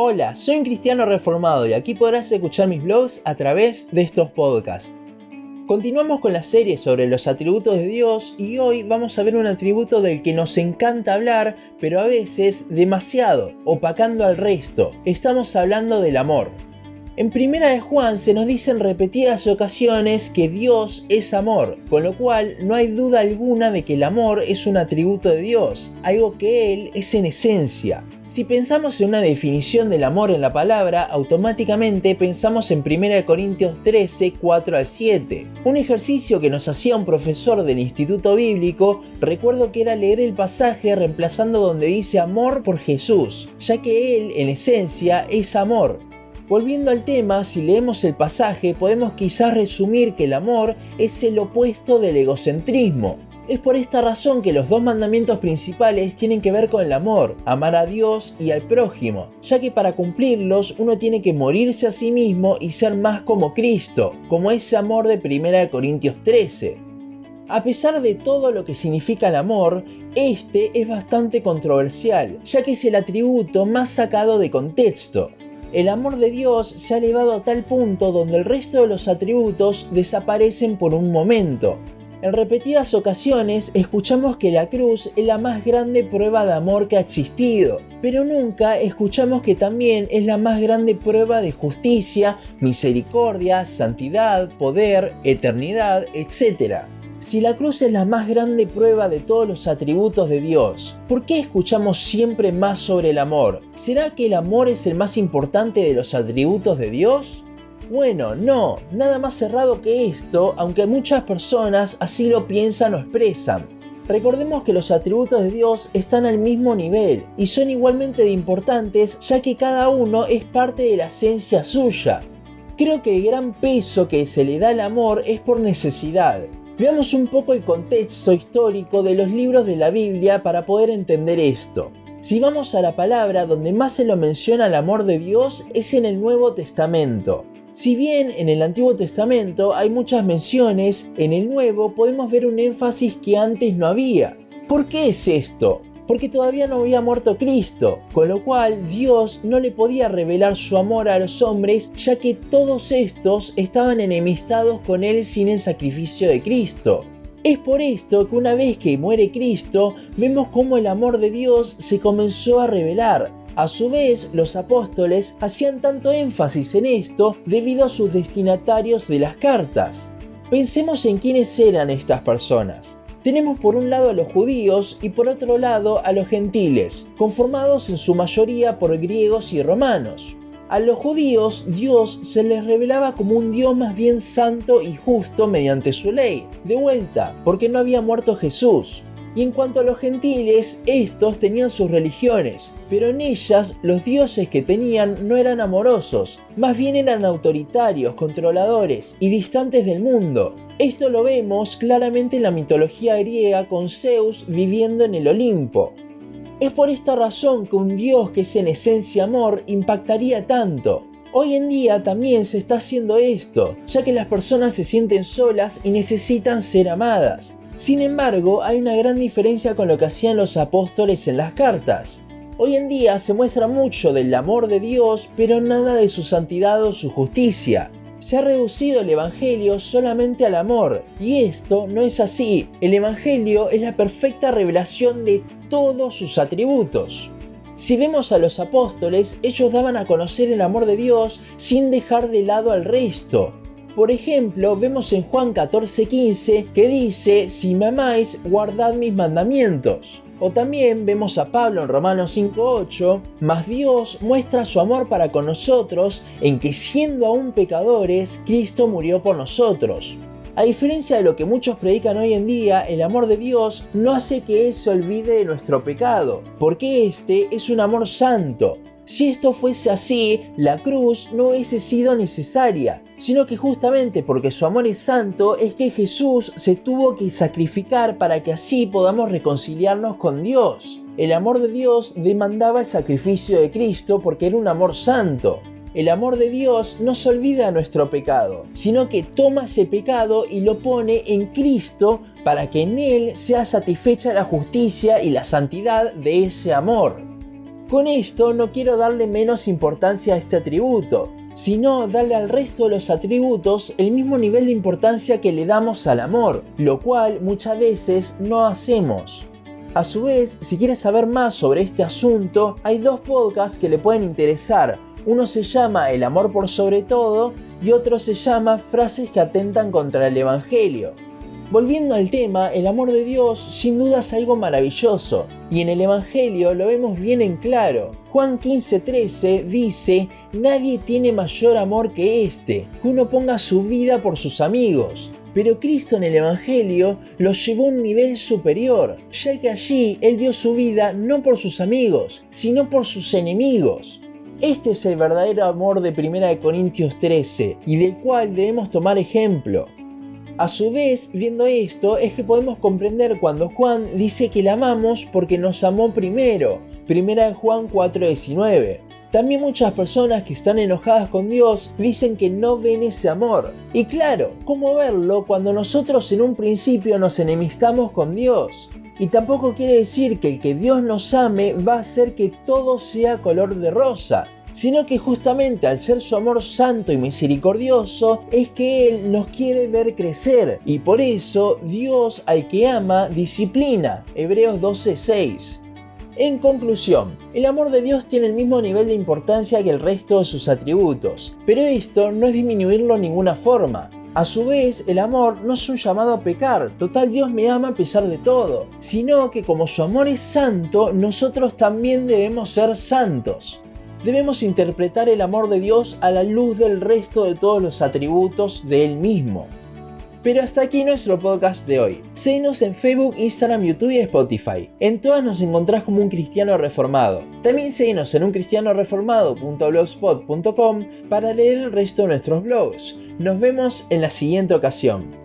Hola, soy un cristiano reformado y aquí podrás escuchar mis blogs a través de estos podcasts. Continuamos con la serie sobre los atributos de Dios y hoy vamos a ver un atributo del que nos encanta hablar, pero a veces demasiado, opacando al resto. Estamos hablando del amor. En Primera de Juan se nos dice en repetidas ocasiones que Dios es amor, con lo cual no hay duda alguna de que el amor es un atributo de Dios, algo que Él es en esencia. Si pensamos en una definición del amor en la palabra, automáticamente pensamos en 1 Corintios 13, 4 al 7. Un ejercicio que nos hacía un profesor del Instituto Bíblico, recuerdo que era leer el pasaje reemplazando donde dice amor por Jesús, ya que Él en esencia es amor. Volviendo al tema, si leemos el pasaje podemos quizás resumir que el amor es el opuesto del egocentrismo. Es por esta razón que los dos mandamientos principales tienen que ver con el amor, amar a Dios y al prójimo, ya que para cumplirlos uno tiene que morirse a sí mismo y ser más como Cristo, como ese amor de 1 Corintios 13. A pesar de todo lo que significa el amor, este es bastante controversial, ya que es el atributo más sacado de contexto. El amor de Dios se ha elevado a tal punto donde el resto de los atributos desaparecen por un momento, en repetidas ocasiones escuchamos que la cruz es la más grande prueba de amor que ha existido, pero nunca escuchamos que también es la más grande prueba de justicia, misericordia, santidad, poder, eternidad, etc. Si la cruz es la más grande prueba de todos los atributos de Dios, ¿por qué escuchamos siempre más sobre el amor? ¿Será que el amor es el más importante de los atributos de Dios? Bueno, no, nada más cerrado que esto, aunque muchas personas así lo piensan o expresan. Recordemos que los atributos de Dios están al mismo nivel y son igualmente importantes ya que cada uno es parte de la esencia suya. Creo que el gran peso que se le da al amor es por necesidad. Veamos un poco el contexto histórico de los libros de la Biblia para poder entender esto. Si vamos a la palabra donde más se lo menciona el amor de Dios es en el Nuevo Testamento. Si bien en el Antiguo Testamento hay muchas menciones, en el Nuevo podemos ver un énfasis que antes no había. ¿Por qué es esto? Porque todavía no había muerto Cristo, con lo cual Dios no le podía revelar su amor a los hombres, ya que todos estos estaban enemistados con Él sin el sacrificio de Cristo. Es por esto que una vez que muere Cristo, vemos cómo el amor de Dios se comenzó a revelar, a su vez, los apóstoles hacían tanto énfasis en esto debido a sus destinatarios de las cartas. Pensemos en quiénes eran estas personas. Tenemos por un lado a los judíos y por otro lado a los gentiles, conformados en su mayoría por griegos y romanos. A los judíos Dios se les revelaba como un Dios más bien santo y justo mediante su ley, de vuelta, porque no había muerto Jesús. Y en cuanto a los gentiles, estos tenían sus religiones, pero en ellas los dioses que tenían no eran amorosos, más bien eran autoritarios, controladores y distantes del mundo. Esto lo vemos claramente en la mitología griega con Zeus viviendo en el Olimpo. Es por esta razón que un dios que es en esencia amor impactaría tanto. Hoy en día también se está haciendo esto, ya que las personas se sienten solas y necesitan ser amadas. Sin embargo, hay una gran diferencia con lo que hacían los apóstoles en las cartas. Hoy en día se muestra mucho del amor de Dios, pero nada de su santidad o su justicia. Se ha reducido el Evangelio solamente al amor, y esto no es así. El Evangelio es la perfecta revelación de todos sus atributos. Si vemos a los apóstoles, ellos daban a conocer el amor de Dios sin dejar de lado al resto. Por ejemplo, vemos en Juan 14:15 que dice, si me amáis, guardad mis mandamientos. O también vemos a Pablo en Romanos 5:8, mas Dios muestra su amor para con nosotros en que siendo aún pecadores, Cristo murió por nosotros. A diferencia de lo que muchos predican hoy en día, el amor de Dios no hace que Él se olvide de nuestro pecado, porque este es un amor santo, si esto fuese así, la cruz no hubiese sido necesaria, sino que justamente porque su amor es santo es que Jesús se tuvo que sacrificar para que así podamos reconciliarnos con Dios. El amor de Dios demandaba el sacrificio de Cristo porque era un amor santo. El amor de Dios no se olvida nuestro pecado, sino que toma ese pecado y lo pone en Cristo para que en Él sea satisfecha la justicia y la santidad de ese amor. Con esto no quiero darle menos importancia a este atributo, sino darle al resto de los atributos el mismo nivel de importancia que le damos al amor, lo cual muchas veces no hacemos. A su vez, si quieres saber más sobre este asunto, hay dos podcasts que le pueden interesar. Uno se llama El amor por sobre todo y otro se llama Frases que atentan contra el Evangelio. Volviendo al tema, el amor de Dios sin duda es algo maravilloso, y en el Evangelio lo vemos bien en claro. Juan 15:13 dice, Nadie tiene mayor amor que este, que uno ponga su vida por sus amigos. Pero Cristo en el Evangelio lo llevó a un nivel superior, ya que allí Él dio su vida no por sus amigos, sino por sus enemigos. Este es el verdadero amor de 1 Corintios 13 y del cual debemos tomar ejemplo. A su vez, viendo esto, es que podemos comprender cuando Juan dice que le amamos porque nos amó primero. 1 Juan 4:19. También muchas personas que están enojadas con Dios dicen que no ven ese amor. Y claro, ¿cómo verlo cuando nosotros en un principio nos enemistamos con Dios? Y tampoco quiere decir que el que Dios nos ame va a hacer que todo sea color de rosa, sino que justamente al ser su amor santo y misericordioso es que Él nos quiere ver crecer y por eso Dios al que ama disciplina. Hebreos 12:6. En conclusión, el amor de Dios tiene el mismo nivel de importancia que el resto de sus atributos, pero esto no es disminuirlo en ninguna forma. A su vez, el amor no es un llamado a pecar, total Dios me ama a pesar de todo, sino que como su amor es santo, nosotros también debemos ser santos. Debemos interpretar el amor de Dios a la luz del resto de todos los atributos de Él mismo. Pero hasta aquí nuestro podcast de hoy. Síguenos en Facebook, Instagram, YouTube y Spotify. En todas nos encontrás como un cristiano reformado. También síguenos en uncristianoreformado.blogspot.com para leer el resto de nuestros blogs. Nos vemos en la siguiente ocasión.